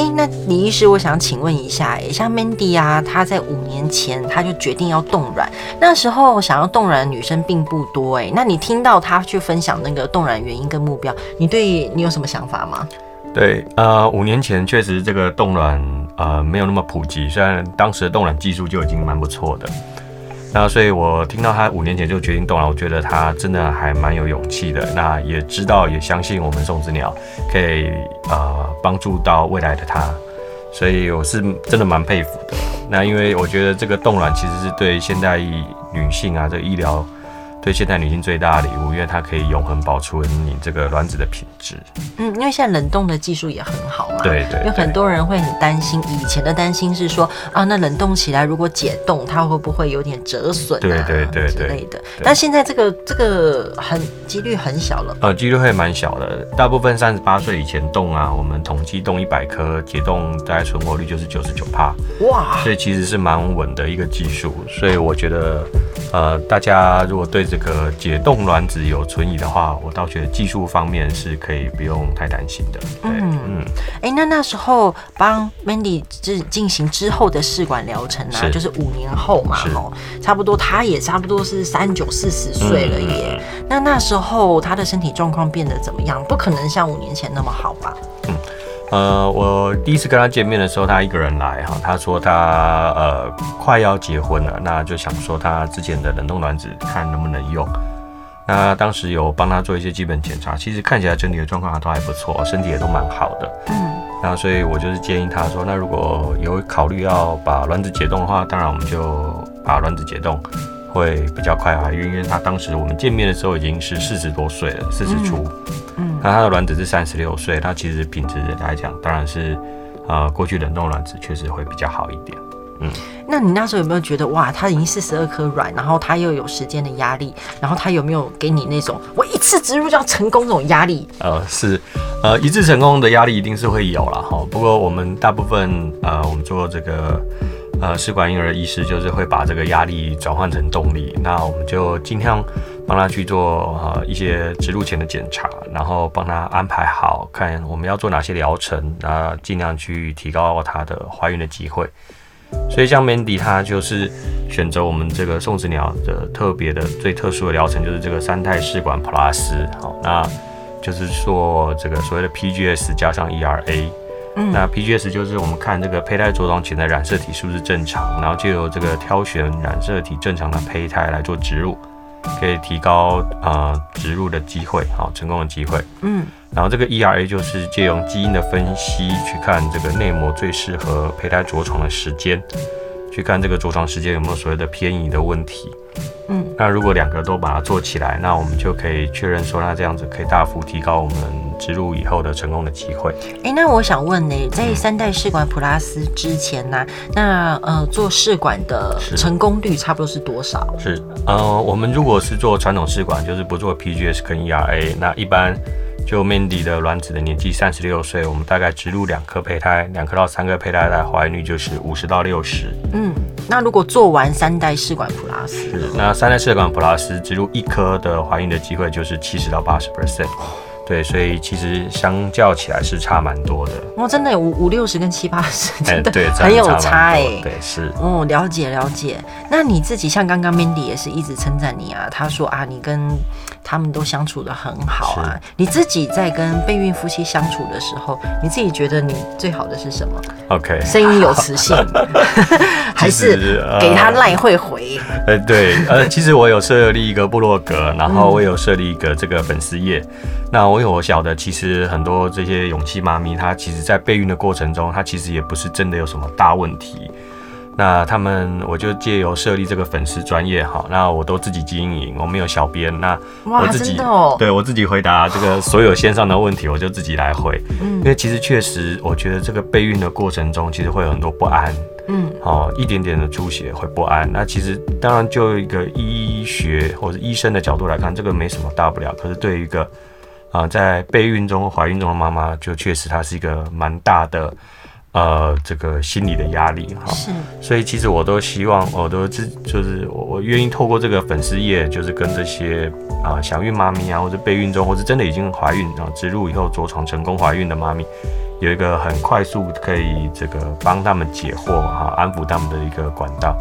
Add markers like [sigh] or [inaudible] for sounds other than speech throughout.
哎、那李医师，我想请问一下，哎，像 Mandy 啊，她在五年前她就决定要冻卵，那时候想要冻卵的女生并不多，哎，那你听到她去分享那个冻卵原因跟目标，你对你有什么想法吗？对，呃，五年前确实这个冻卵呃没有那么普及，虽然当时的冻卵技术就已经蛮不错的。那所以，我听到他五年前就决定冻卵，我觉得他真的还蛮有勇气的。那也知道，也相信我们送子鸟可以呃帮助到未来的他，所以我是真的蛮佩服的。那因为我觉得这个冻卵其实是对现代女性啊，这医疗。对现代女性最大的礼物，因为它可以永恒保存你这个卵子的品质。嗯，因为现在冷冻的技术也很好嘛。对对，对。有很多人会很担心，以前的担心是说啊，那冷冻起来如果解冻，它会不会有点折损啊？对对对之类的。但现在这个这个很几率很小了。呃，几率会蛮小的，大部分三十八岁以前冻啊，我们统计冻一百颗解冻，大概存活率就是九十九趴。哇！所以其实是蛮稳的一个技术，所以我觉得呃，大家如果对这个解冻卵子有存疑的话，我倒觉得技术方面是可以不用太担心的。对，嗯嗯，哎、欸，那那时候帮 Mandy 进进行之后的试管疗程啊，就是五年后嘛，哦，差不多，他也差不多是三九四十岁了耶。嗯、那那时候他的身体状况变得怎么样？不可能像五年前那么好吧？呃，我第一次跟他见面的时候，他一个人来哈，他说他呃快要结婚了，那就想说他之前的冷冻卵子看能不能用。那当时有帮他做一些基本检查，其实看起来整体的状况都还不错，身体也都蛮好的。嗯，那所以我就是建议他说，那如果有考虑要把卵子解冻的话，当然我们就把卵子解冻。会比较快啊，因为，因为他当时我们见面的时候已经是四十多岁了，四十出，嗯，那它的卵子是三十六岁，那其实品质来讲，当然是，呃，过去冷冻卵子确实会比较好一点，嗯。那你那时候有没有觉得哇，它已经四十二颗卵，然后它又有时间的压力，然后它有没有给你那种我一次植入就要成功这种压力？呃，是，呃，一次成功的压力一定是会有了哈。不过我们大部分呃，我们做这个。呃，试管婴儿的医师就是会把这个压力转换成动力，那我们就尽量帮他去做呃一些植入前的检查，然后帮他安排好，看我们要做哪些疗程，那尽量去提高他的怀孕的机会。所以像 Mandy 他就是选择我们这个送子鸟的特别的最特殊的疗程，就是这个三代试管 Plus，好，那就是说这个所谓的 PGS 加上 ERA。嗯、那 PGS 就是我们看这个胚胎着床前的染色体是不是正常，然后就由这个挑选染色体正常的胚胎来做植入，可以提高呃植入的机会，好，成功的机会。嗯，然后这个 ERA 就是借用基因的分析去看这个内膜最适合胚胎着床的时间，去看这个着床时间有没有所谓的偏移的问题。嗯，那如果两个都把它做起来，那我们就可以确认说，那这样子可以大幅提高我们植入以后的成功的机会。哎、欸，那我想问呢，在三代试管普拉斯之前呢、啊，那呃做试管的成功率差不多是多少？是呃，我们如果是做传统试管，就是不做 PGS 跟 ERA，那一般。就 Mandy 的卵子的年纪三十六岁，我们大概植入两颗胚胎，两颗到三个胚胎的怀孕率就是五十到六十。嗯，那如果做完三代试管普拉斯，是那三代试管普拉斯植入一颗的怀孕的机会就是七十到八十 percent。对，所以其实相较起来是差蛮多的。哦，真的有五五六十跟七八十，真的很有差哎。对，是。哦，了解了解。那你自己像刚刚 Mandy 也是一直称赞你啊，他说啊，你跟他们都相处的很好啊。你自己在跟备孕夫妻相处的时候，你自己觉得你最好的是什么？OK，声音有磁性，[laughs] 还是给他赖会回？呃，对，呃，其实我有设立一个部落格，然后我有设立一个这个粉丝页。那我有我晓得，其实很多这些勇气妈咪，她其实在备孕的过程中，她其实也不是真的有什么大问题。那他们，我就借由设立这个粉丝专业哈，那我都自己经营，我没有小编，那我自己，哦、对我自己回答这个所有线上的问题，我就自己来回。嗯，因为其实确实，我觉得这个备孕的过程中，其实会有很多不安。嗯，哦，一点点的出血会不安。那其实当然，就一个医学或者医生的角度来看，这个没什么大不了。可是对于一个啊，在备孕中、怀孕中的妈妈，就确实她是一个蛮大的，呃，这个心理的压力哈。是。所以其实我都希望，我都自就是我我愿意透过这个粉丝页，就是跟这些啊、呃、想孕妈咪啊，或者备孕中，或者真的已经怀孕啊，植入以后着床成功怀孕的妈咪，有一个很快速可以这个帮他们解惑哈，安抚他们的一个管道。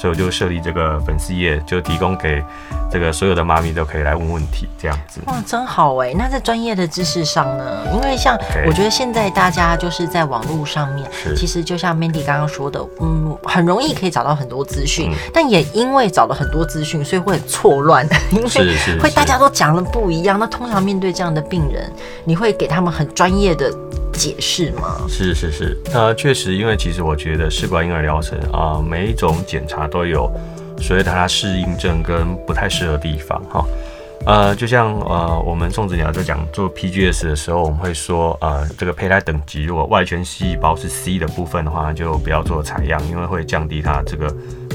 所以我就设立这个粉丝页，就提供给这个所有的妈咪都可以来问问题，这样子。哇，真好哎！那在专业的知识上呢？因为像我觉得现在大家就是在网络上面，其实就像 Mandy 刚刚说的，嗯，很容易可以找到很多资讯，嗯，但也因为找了很多资讯，所以会很错乱，[laughs] 因为会大家都讲的不一样。那通常面对这样的病人，你会给他们很专业的。解释吗？是是是，呃，确实，因为其实我觉得试管婴儿疗程啊、呃，每一种检查都有所以它适应症跟不太适合的地方哈。呃，就像呃，我们宋子鸟在讲做 PGS 的时候，我们会说，呃，这个胚胎等级如果外圈细胞是 C 的部分的话，就不要做采样，因为会降低它这个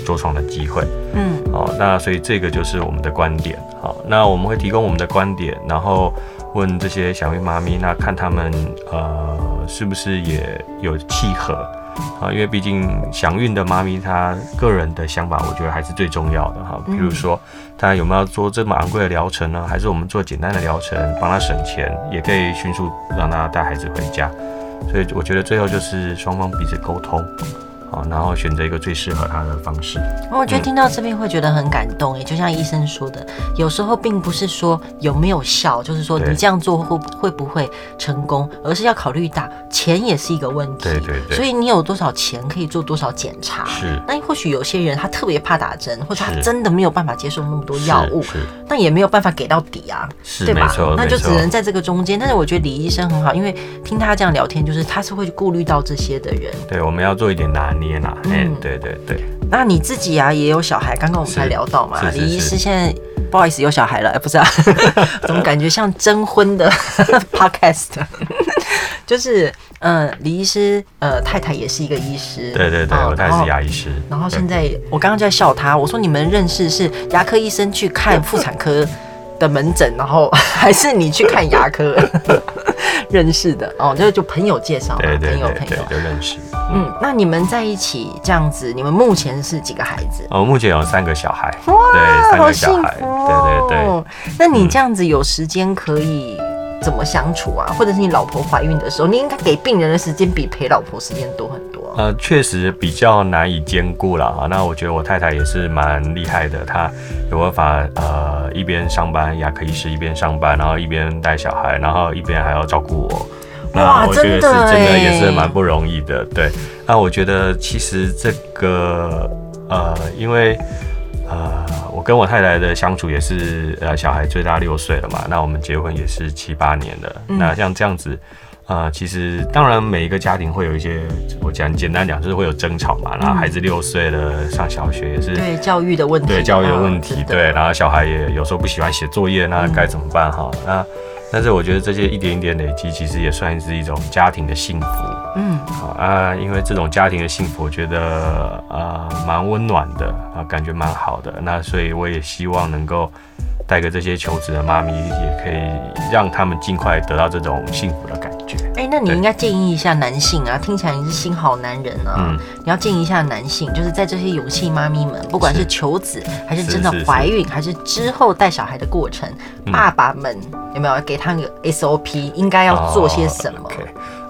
着床的机会。嗯，好，那所以这个就是我们的观点。好，那我们会提供我们的观点，然后。问这些祥孕妈咪，那看他们呃是不是也有契合啊？因为毕竟想孕的妈咪，她个人的想法，我觉得还是最重要的哈。比如说，她有没有做这么昂贵的疗程呢？还是我们做简单的疗程，帮她省钱，也可以迅速让她带孩子回家。所以我觉得最后就是双方彼此沟通。然后选择一个最适合他的方式。我觉得听到这边会觉得很感动，也就像医生说的，有时候并不是说有没有效，就是说你这样做会会不会成功，而是要考虑到钱也是一个问题。对对对。所以你有多少钱可以做多少检查？是。那或许有些人他特别怕打针，或者他真的没有办法接受那么多药物，但也没有办法给到底啊，是对吧？那就只能在这个中间。但是我觉得李医生很好，因为听他这样聊天，就是他是会顾虑到这些的人。对，我们要做一点拿捏。嗯，对对对。那你自己啊也有小孩，刚刚我们才聊到嘛。李医师现在不好意思有小孩了，[laughs] 不是啊？[laughs] 怎么感觉像征婚的 [laughs] podcast？就是，嗯，李医师呃太太也是一个医师，对对对，我太太是牙医师。然后现在我刚刚就在笑他，我说你们认识是牙科医生去看妇产科的门诊，然后还是你去看牙科认识的？哦，就就朋友介绍，对对对，朋友朋友就认识。嗯，那你们在一起这样子，你们目前是几个孩子？哦，目前有三个小孩。哇，对，三个小孩。哦、对对对。那你这样子有时间可以怎么相处啊？嗯、或者是你老婆怀孕的时候，你应该给病人的时间比陪老婆时间多很多。呃，确实比较难以兼顾了啊。那我觉得我太太也是蛮厉害的，她有办法呃一边上班牙科医师一边上班，然后一边带小孩，然后一边还要照顾我。那我觉得是真的也是蛮不容易的，对。那我觉得其实这个呃，因为呃，我跟我太太的相处也是呃，小孩最大六岁了嘛，那我们结婚也是七八年了。嗯、那像这样子，呃，其实当然每一个家庭会有一些，我讲简单讲就是会有争吵嘛。然后孩子六岁了，上小学也是对教育的问题，对教育的问题，啊、对。然后小孩也有时候不喜欢写作业，那该怎么办哈？那但是我觉得这些一点一点累积，其实也算是一种家庭的幸福。嗯，好啊，因为这种家庭的幸福，我觉得呃蛮温暖的啊，感觉蛮好的。那所以我也希望能够带给这些求子的妈咪，也可以让他们尽快得到这种幸福的感觉。哎、欸，那你应该建议一下男性啊，听起来你是新好男人啊。嗯，你要建议一下男性，就是在这些勇气妈咪们，不管是求子，还是真的怀孕，还是之后带小孩的过程，爸爸们有没有给他个 SOP，应该要做些什么？Oh, okay.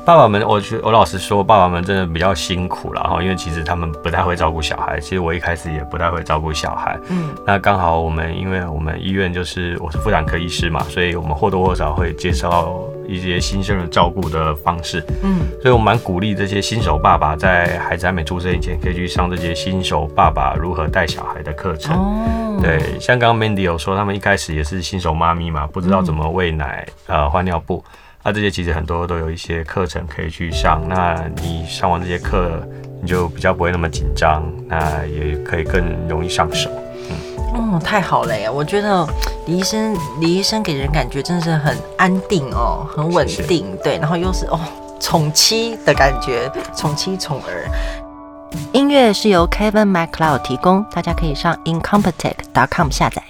爸爸们，我觉我老实说，爸爸们真的比较辛苦了哈，因为其实他们不太会照顾小孩。其实我一开始也不太会照顾小孩。嗯，那刚好我们，因为我们医院就是我是妇产科医师嘛，所以我们或多或少会介绍一些新生儿照顾的方式。嗯，所以我蛮鼓励这些新手爸爸在孩子还没出生以前，可以去上这些新手爸爸如何带小孩的课程。哦，对，像刚刚 Mandy 有说，他们一开始也是新手妈咪嘛，不知道怎么喂奶，嗯、呃，换尿布。那、啊、这些其实很多都有一些课程可以去上，那你上完这些课，你就比较不会那么紧张，那也可以更容易上手。嗯，哦，太好了呀！我觉得李医生，李医生给人感觉真的是很安定哦，很稳定，对，然后又是哦宠妻的感觉，宠妻宠儿。音乐是由 Kevin MacLeod 提供，大家可以上 incompetech.com 下载。